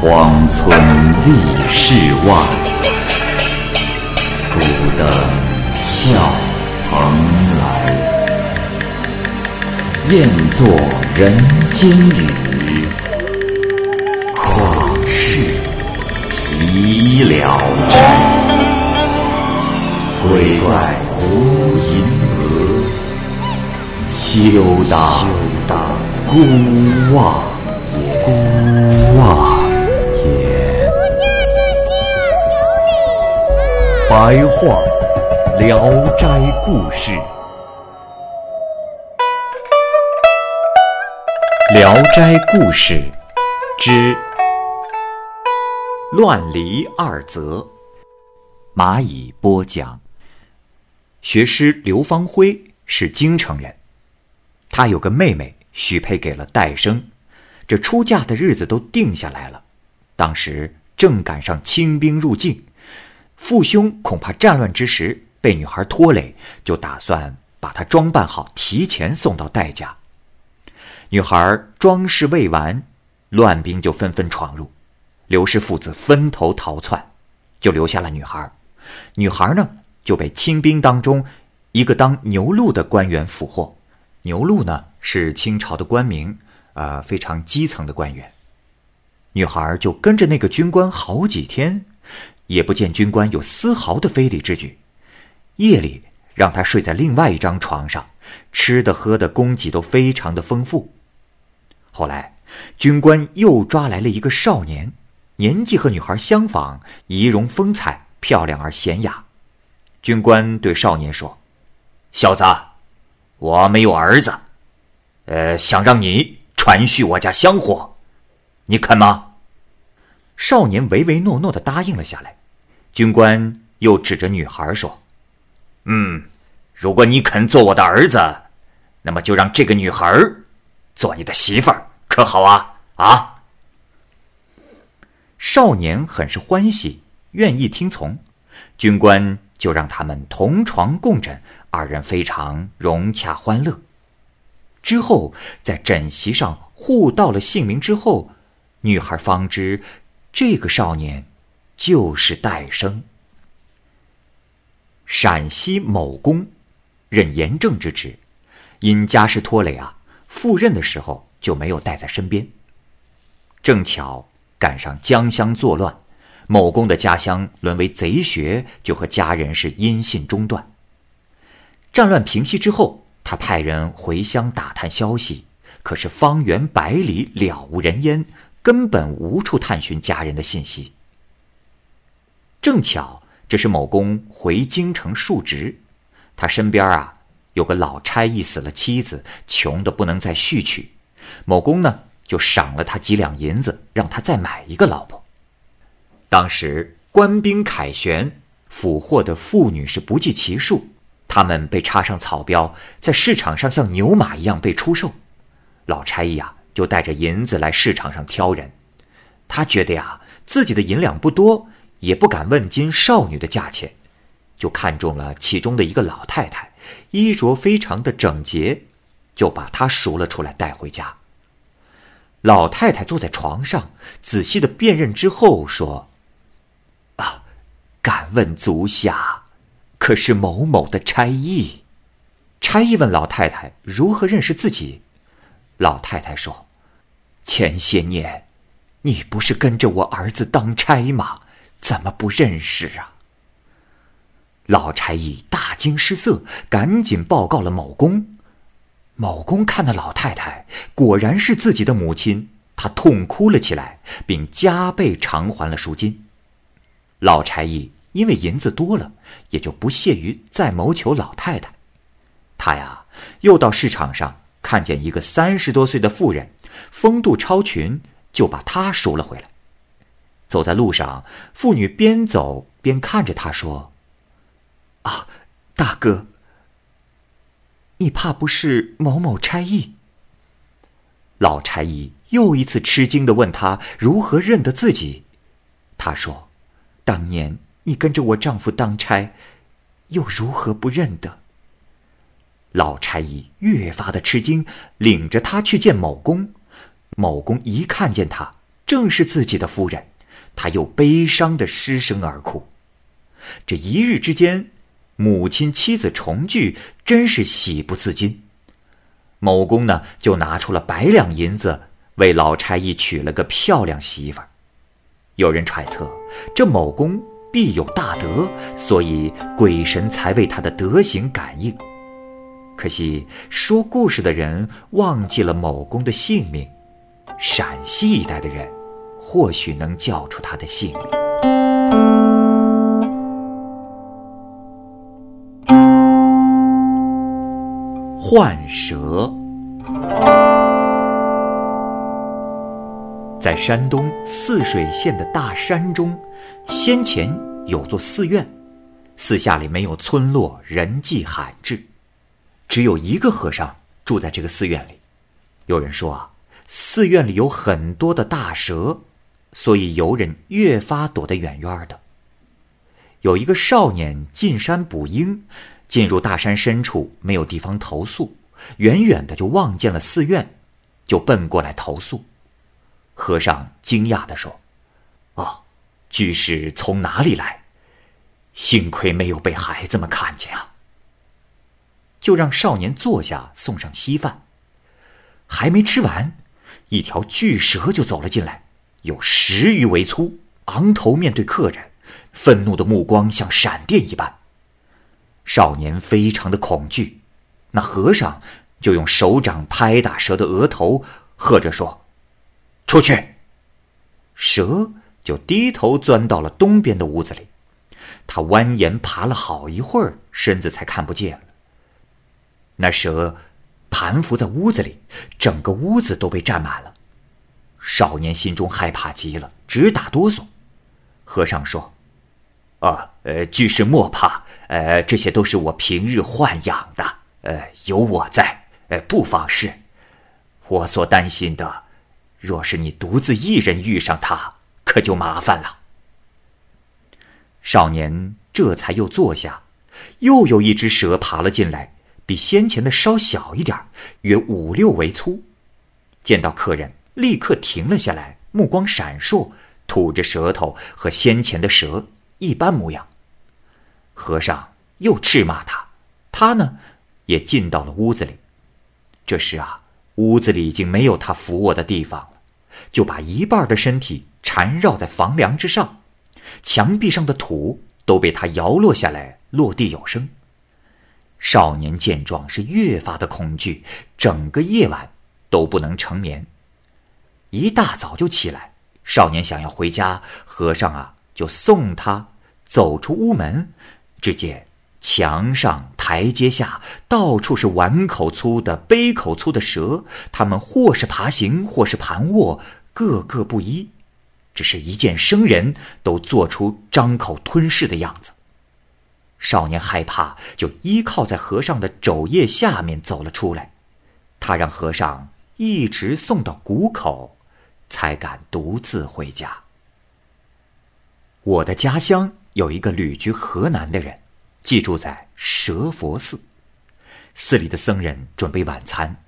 荒村立世外，孤灯笑蓬莱。雁作人间雨，旷世岂了斋。鬼怪胡银娥，休当孤望白话《聊斋故事》。《聊斋故事》之“乱离二则”，蚂蚁播讲。学师刘芳辉是京城人，他有个妹妹许配给了戴生，这出嫁的日子都定下来了。当时正赶上清兵入境，父兄恐怕战乱之时被女孩拖累，就打算把她装扮好，提前送到戴家。女孩装饰未完，乱兵就纷纷闯入，刘氏父子分头逃窜，就留下了女孩。女孩呢？就被清兵当中一个当牛录的官员俘获。牛录呢是清朝的官名，呃，非常基层的官员。女孩就跟着那个军官好几天，也不见军官有丝毫的非礼之举。夜里让他睡在另外一张床上，吃的喝的供给都非常的丰富。后来军官又抓来了一个少年，年纪和女孩相仿，仪容风采漂亮而娴雅。军官对少年说：“小子，我没有儿子，呃，想让你传续我家香火，你肯吗？”少年唯唯诺诺的答应了下来。军官又指着女孩说：“嗯，如果你肯做我的儿子，那么就让这个女孩做你的媳妇儿，可好啊？”啊！少年很是欢喜，愿意听从。军官。就让他们同床共枕，二人非常融洽欢乐。之后在枕席上互道了姓名之后，女孩方知这个少年就是戴生。陕西某公任盐政之职，因家事拖累啊，赴任的时候就没有带在身边。正巧赶上江乡作乱。某公的家乡沦为贼穴，就和家人是音信中断。战乱平息之后，他派人回乡打探消息，可是方圆百里了无人烟，根本无处探寻家人的信息。正巧这是某公回京城述职，他身边啊有个老差役死了妻子，穷的不能再续娶，某公呢就赏了他几两银子，让他再买一个老婆。当时官兵凯旋，俘获的妇女是不计其数，他们被插上草标，在市场上像牛马一样被出售。老差役啊，就带着银子来市场上挑人。他觉得呀，自己的银两不多，也不敢问金少女的价钱，就看中了其中的一个老太太，衣着非常的整洁，就把她赎了出来带回家。老太太坐在床上，仔细的辨认之后说。啊！敢问足下，可是某某的差役？差役问老太太如何认识自己。老太太说：“前些年，你不是跟着我儿子当差吗？怎么不认识啊？”老差役大惊失色，赶紧报告了某公。某公看那老太太果然是自己的母亲，他痛哭了起来，并加倍偿还了赎金。老差役因为银子多了，也就不屑于再谋求老太太。他呀，又到市场上看见一个三十多岁的妇人，风度超群，就把她赎了回来。走在路上，妇女边走边看着他说：“啊，大哥，你怕不是某某差役？”老差役又一次吃惊的问他如何认得自己。他说。当年你跟着我丈夫当差，又如何不认得？老差役越发的吃惊，领着他去见某公。某公一看见他，正是自己的夫人，他又悲伤的失声而哭。这一日之间，母亲妻子重聚，真是喜不自禁。某公呢，就拿出了百两银子，为老差役娶了个漂亮媳妇儿。有人揣测，这某公必有大德，所以鬼神才为他的德行感应。可惜说故事的人忘记了某公的姓名，陕西一带的人或许能叫出他的姓名。幻蛇，在山东泗水县的大山中，先前有座寺院，寺下里没有村落，人迹罕至，只有一个和尚住在这个寺院里。有人说啊，寺院里有很多的大蛇，所以游人越发躲得远远的。有一个少年进山捕鹰。进入大山深处，没有地方投宿，远远的就望见了寺院，就奔过来投宿。和尚惊讶的说：“哦，居士从哪里来？幸亏没有被孩子们看见啊！”就让少年坐下，送上稀饭。还没吃完，一条巨蛇就走了进来，有十余围粗，昂头面对客人，愤怒的目光像闪电一般。少年非常的恐惧，那和尚就用手掌拍打蛇的额头，喝着说：“出去！”蛇就低头钻到了东边的屋子里，他蜿蜒爬了好一会儿，身子才看不见了。那蛇盘伏在屋子里，整个屋子都被占满了。少年心中害怕极了，直打哆嗦。和尚说。啊，呃，居士莫怕，呃，这些都是我平日豢养的，呃，有我在，呃，不妨事。我所担心的，若是你独自一人遇上他，可就麻烦了。少年这才又坐下，又有一只蛇爬了进来，比先前的稍小一点，约五六围粗。见到客人，立刻停了下来，目光闪烁，吐着舌头，和先前的蛇。一般模样。和尚又斥骂他，他呢，也进到了屋子里。这时啊，屋子里已经没有他伏卧的地方了，就把一半的身体缠绕在房梁之上，墙壁上的土都被他摇落下来，落地有声。少年见状是越发的恐惧，整个夜晚都不能成眠。一大早就起来，少年想要回家，和尚啊。就送他走出屋门，只见墙上、台阶下到处是碗口粗的、杯口粗的蛇，它们或是爬行，或是盘卧，个个不一。只是一见生人，都做出张口吞噬的样子。少年害怕，就依靠在和尚的肘腋下面走了出来。他让和尚一直送到谷口，才敢独自回家。我的家乡有一个旅居河南的人，寄住在蛇佛寺。寺里的僧人准备晚餐，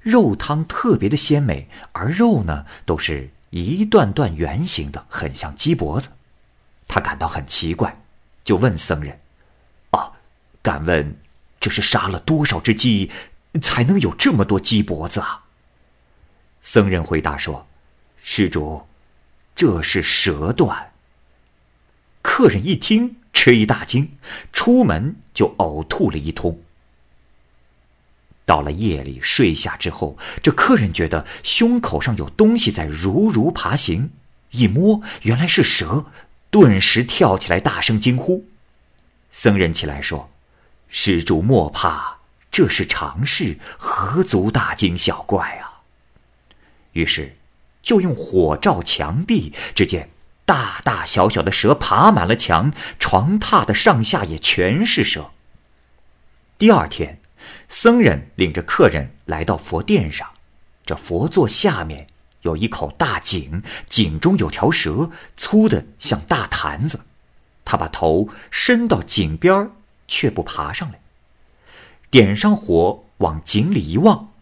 肉汤特别的鲜美，而肉呢都是一段段圆形的，很像鸡脖子。他感到很奇怪，就问僧人：“啊，敢问这是杀了多少只鸡，才能有这么多鸡脖子啊？”僧人回答说：“施主，这是蛇段。”客人一听，吃一大惊，出门就呕吐了一通。到了夜里睡下之后，这客人觉得胸口上有东西在如如爬行，一摸原来是蛇，顿时跳起来大声惊呼。僧人起来说：“施主莫怕，这是常事，何足大惊小怪啊？”于是就用火照墙壁，只见。大大小小的蛇爬满了墙，床榻的上下也全是蛇。第二天，僧人领着客人来到佛殿上，这佛座下面有一口大井，井中有条蛇，粗的像大坛子。他把头伸到井边却不爬上来。点上火，往井里一望，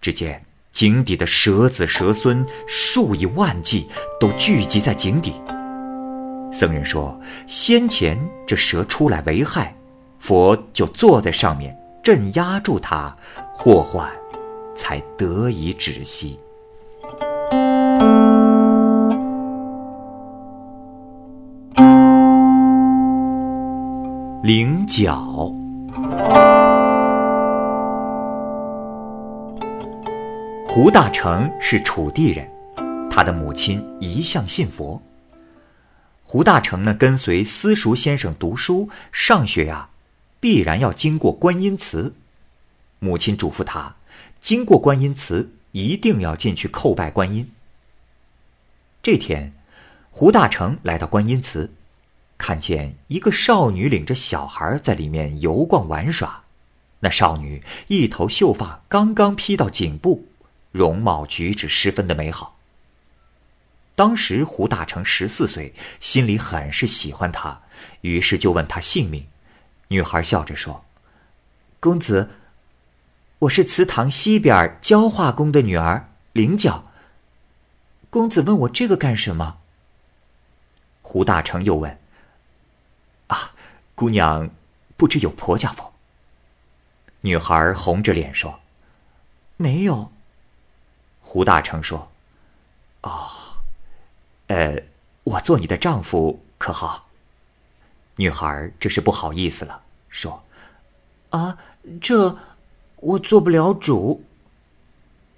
只见井底的蛇子蛇孙数以万计，都聚集在井底。僧人说：“先前这蛇出来为害，佛就坐在上面镇压住它，祸患才得以止息。”菱角。胡大成是楚地人，他的母亲一向信佛。胡大成呢，跟随私塾先生读书上学呀，必然要经过观音祠。母亲嘱咐他，经过观音祠一定要进去叩拜观音。这天，胡大成来到观音祠，看见一个少女领着小孩在里面游逛玩耍。那少女一头秀发刚刚披到颈部，容貌举止十分的美好。当时胡大成十四岁，心里很是喜欢她，于是就问她姓名。女孩笑着说：“公子，我是祠堂西边焦化公的女儿菱角。公子问我这个干什么？”胡大成又问：“啊，姑娘，不知有婆家否？”女孩红着脸说：“没有。”胡大成说：“哦。”呃，我做你的丈夫可好？女孩这是不好意思了，说：“啊，这我做不了主。”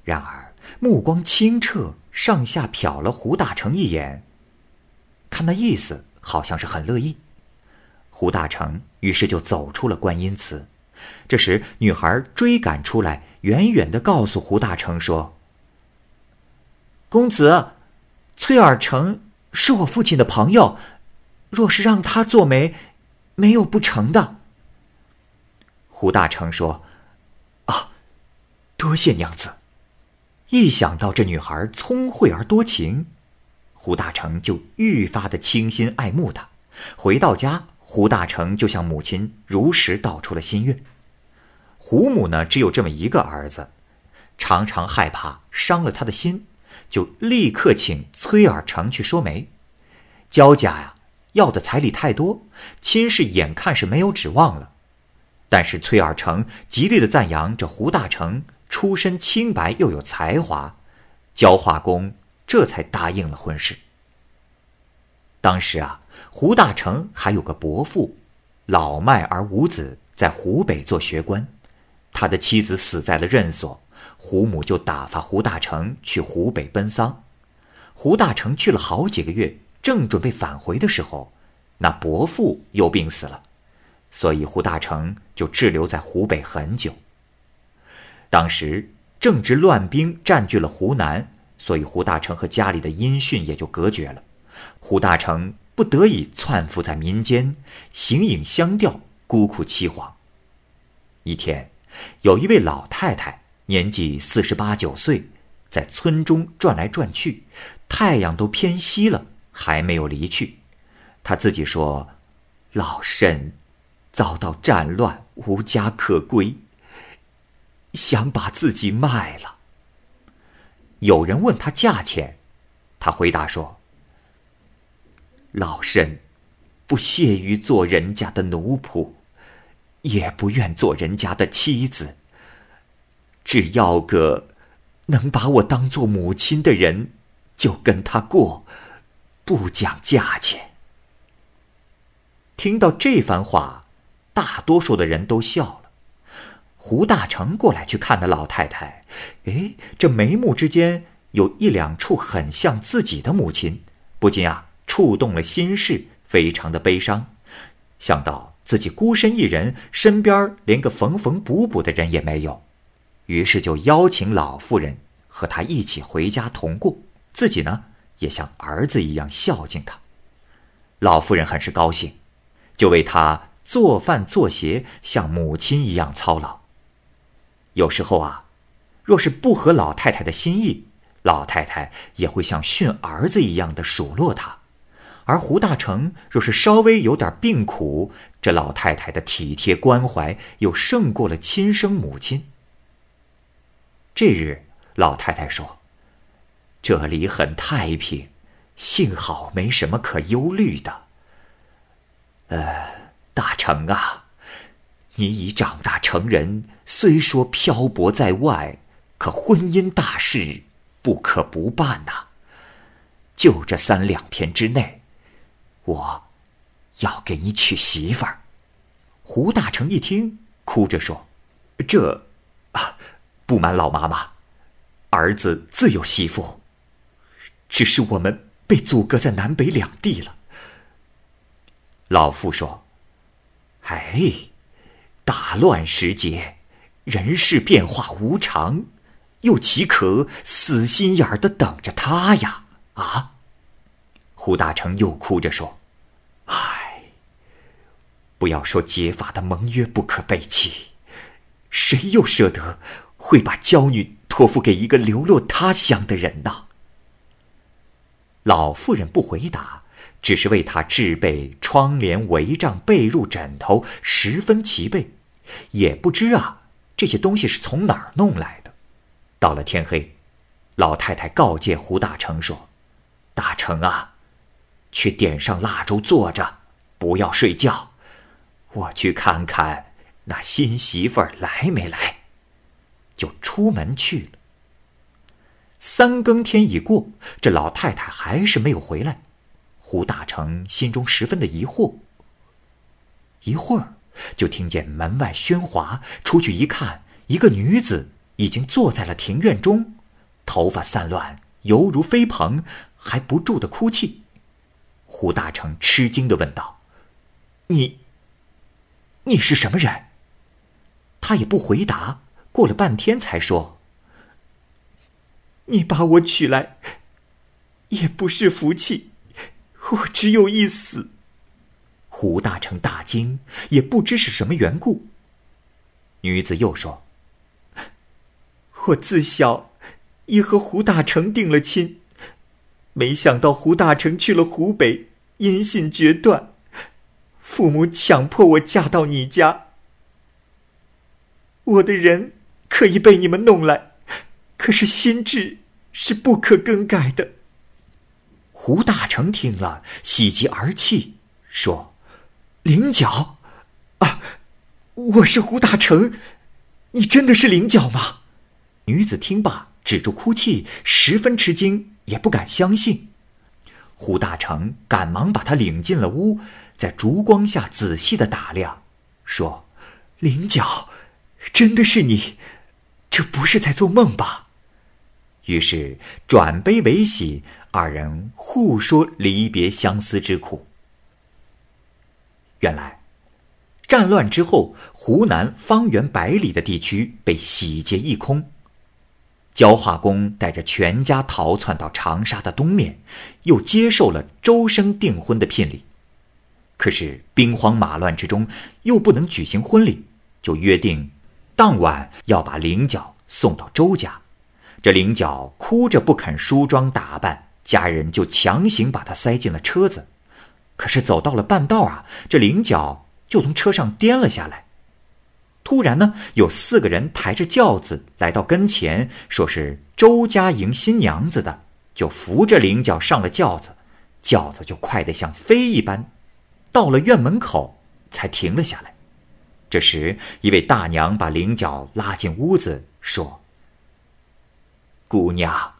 然而目光清澈，上下瞟了胡大成一眼，看那意思好像是很乐意。胡大成于是就走出了观音祠。这时女孩追赶出来，远远的告诉胡大成说：“公子。”崔尔成是我父亲的朋友，若是让他做媒，没有不成的。胡大成说：“啊，多谢娘子。”一想到这女孩聪慧而多情，胡大成就愈发的倾心爱慕她。回到家，胡大成就向母亲如实道出了心愿。胡母呢，只有这么一个儿子，常常害怕伤了他的心。就立刻请崔尔成去说媒，焦家呀要的彩礼太多，亲事眼看是没有指望了。但是崔尔成极力的赞扬这胡大成出身清白又有才华，焦化公这才答应了婚事。当时啊，胡大成还有个伯父，老迈而无子，在湖北做学官，他的妻子死在了任所。胡母就打发胡大成去湖北奔丧，胡大成去了好几个月，正准备返回的时候，那伯父又病死了，所以胡大成就滞留在湖北很久。当时正值乱兵占据了湖南，所以胡大成和家里的音讯也就隔绝了。胡大成不得已窜伏在民间，形影相吊，孤苦凄惶。一天，有一位老太太。年纪四十八九岁，在村中转来转去，太阳都偏西了，还没有离去。他自己说：“老身遭到战乱，无家可归，想把自己卖了。”有人问他价钱，他回答说：“老身不屑于做人家的奴仆，也不愿做人家的妻子。”只要个能把我当做母亲的人，就跟他过，不讲价钱。听到这番话，大多数的人都笑了。胡大成过来去看那老太太，哎，这眉目之间有一两处很像自己的母亲，不禁啊触动了心事，非常的悲伤。想到自己孤身一人，身边连个缝缝补补的人也没有。于是就邀请老妇人和他一起回家同过，自己呢也像儿子一样孝敬他。老妇人很是高兴，就为他做饭做鞋，像母亲一样操劳。有时候啊，若是不合老太太的心意，老太太也会像训儿子一样的数落他。而胡大成若是稍微有点病苦，这老太太的体贴关怀又胜过了亲生母亲。这日，老太太说：“这里很太平，幸好没什么可忧虑的。”呃，大成啊，你已长大成人，虽说漂泊在外，可婚姻大事不可不办呐。就这三两天之内，我要给你娶媳妇儿。胡大成一听，哭着说：“这，不瞒老妈妈。”儿子自有媳妇，只是我们被阻隔在南北两地了。老妇说：“哎，大乱时节，人事变化无常，又岂可死心眼儿的等着他呀？”啊！胡大成又哭着说：“唉，不要说结发的盟约不可背弃，谁又舍得会把娇女？”托付给一个流落他乡的人呐。老妇人不回答，只是为他置备窗帘、帷帐、被褥、枕头，十分齐备，也不知啊这些东西是从哪儿弄来的。到了天黑，老太太告诫胡大成说：“大成啊，去点上蜡烛，坐着，不要睡觉，我去看看那新媳妇来没来。”就出门去了。三更天已过，这老太太还是没有回来。胡大成心中十分的疑惑。一会儿，就听见门外喧哗，出去一看，一个女子已经坐在了庭院中，头发散乱，犹如飞蓬，还不住的哭泣。胡大成吃惊的问道：“你，你是什么人？”他也不回答。过了半天，才说：“你把我娶来，也不是福气，我只有一死。”胡大成大惊，也不知是什么缘故。女子又说：“我自小已和胡大成定了亲，没想到胡大成去了湖北，音信决断，父母强迫我嫁到你家。我的人。”可以被你们弄来，可是心智是不可更改的。胡大成听了，喜极而泣，说：“菱角，啊，我是胡大成，你真的是菱角吗？”女子听罢，止住哭泣，十分吃惊，也不敢相信。胡大成赶忙把她领进了屋，在烛光下仔细的打量，说：“菱角，真的是你。”这不是在做梦吧？于是转悲为喜，二人互说离别相思之苦。原来，战乱之后，湖南方圆百里的地区被洗劫一空。焦化公带着全家逃窜到长沙的东面，又接受了周生订婚的聘礼。可是兵荒马乱之中，又不能举行婚礼，就约定。当晚要把菱角送到周家，这菱角哭着不肯梳妆打扮，家人就强行把她塞进了车子。可是走到了半道啊，这菱角就从车上颠了下来。突然呢，有四个人抬着轿子来到跟前，说是周家迎新娘子的，就扶着菱角上了轿子，轿子就快得像飞一般，到了院门口才停了下来。这时，一位大娘把菱角拉进屋子，说：“姑娘，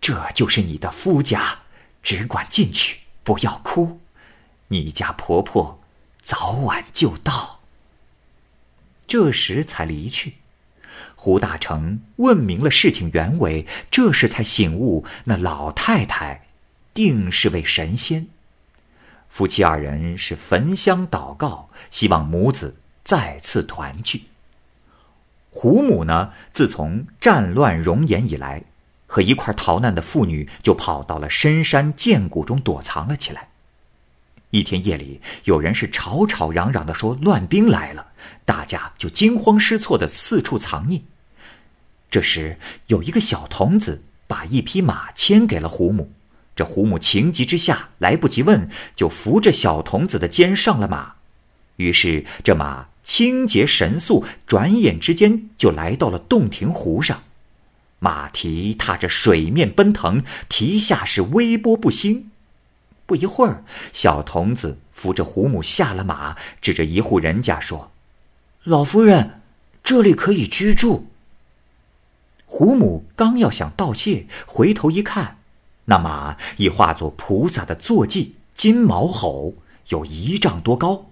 这就是你的夫家，只管进去，不要哭。你家婆婆早晚就到。”这时才离去。胡大成问明了事情原委，这时才醒悟，那老太太定是位神仙。夫妻二人是焚香祷告，希望母子。再次团聚。胡母呢，自从战乱容颜以来，和一块逃难的妇女就跑到了深山涧谷中躲藏了起来。一天夜里，有人是吵吵嚷嚷的说乱兵来了，大家就惊慌失措的四处藏匿。这时，有一个小童子把一匹马牵给了胡母，这胡母情急之下来不及问，就扶着小童子的肩上了马。于是这马。清洁神速，转眼之间就来到了洞庭湖上。马蹄踏着水面奔腾，蹄下是微波不兴。不一会儿，小童子扶着胡母下了马，指着一户人家说：“老夫人，这里可以居住。”胡母刚要想道谢，回头一看，那马已化作菩萨的坐骑，金毛吼，有一丈多高。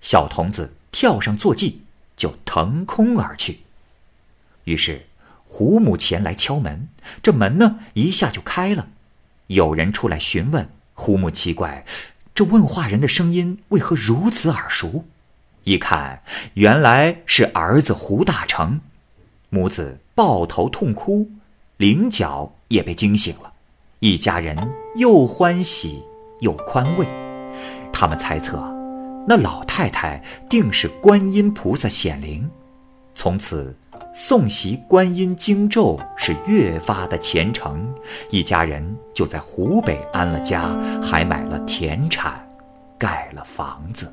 小童子跳上坐骑，就腾空而去。于是，胡母前来敲门，这门呢一下就开了。有人出来询问，胡母奇怪，这问话人的声音为何如此耳熟？一看，原来是儿子胡大成。母子抱头痛哭，菱角也被惊醒了。一家人又欢喜又宽慰。他们猜测，那老太太定是观音菩萨显灵。从此。诵习观音经咒是越发的虔诚，一家人就在湖北安了家，还买了田产，盖了房子。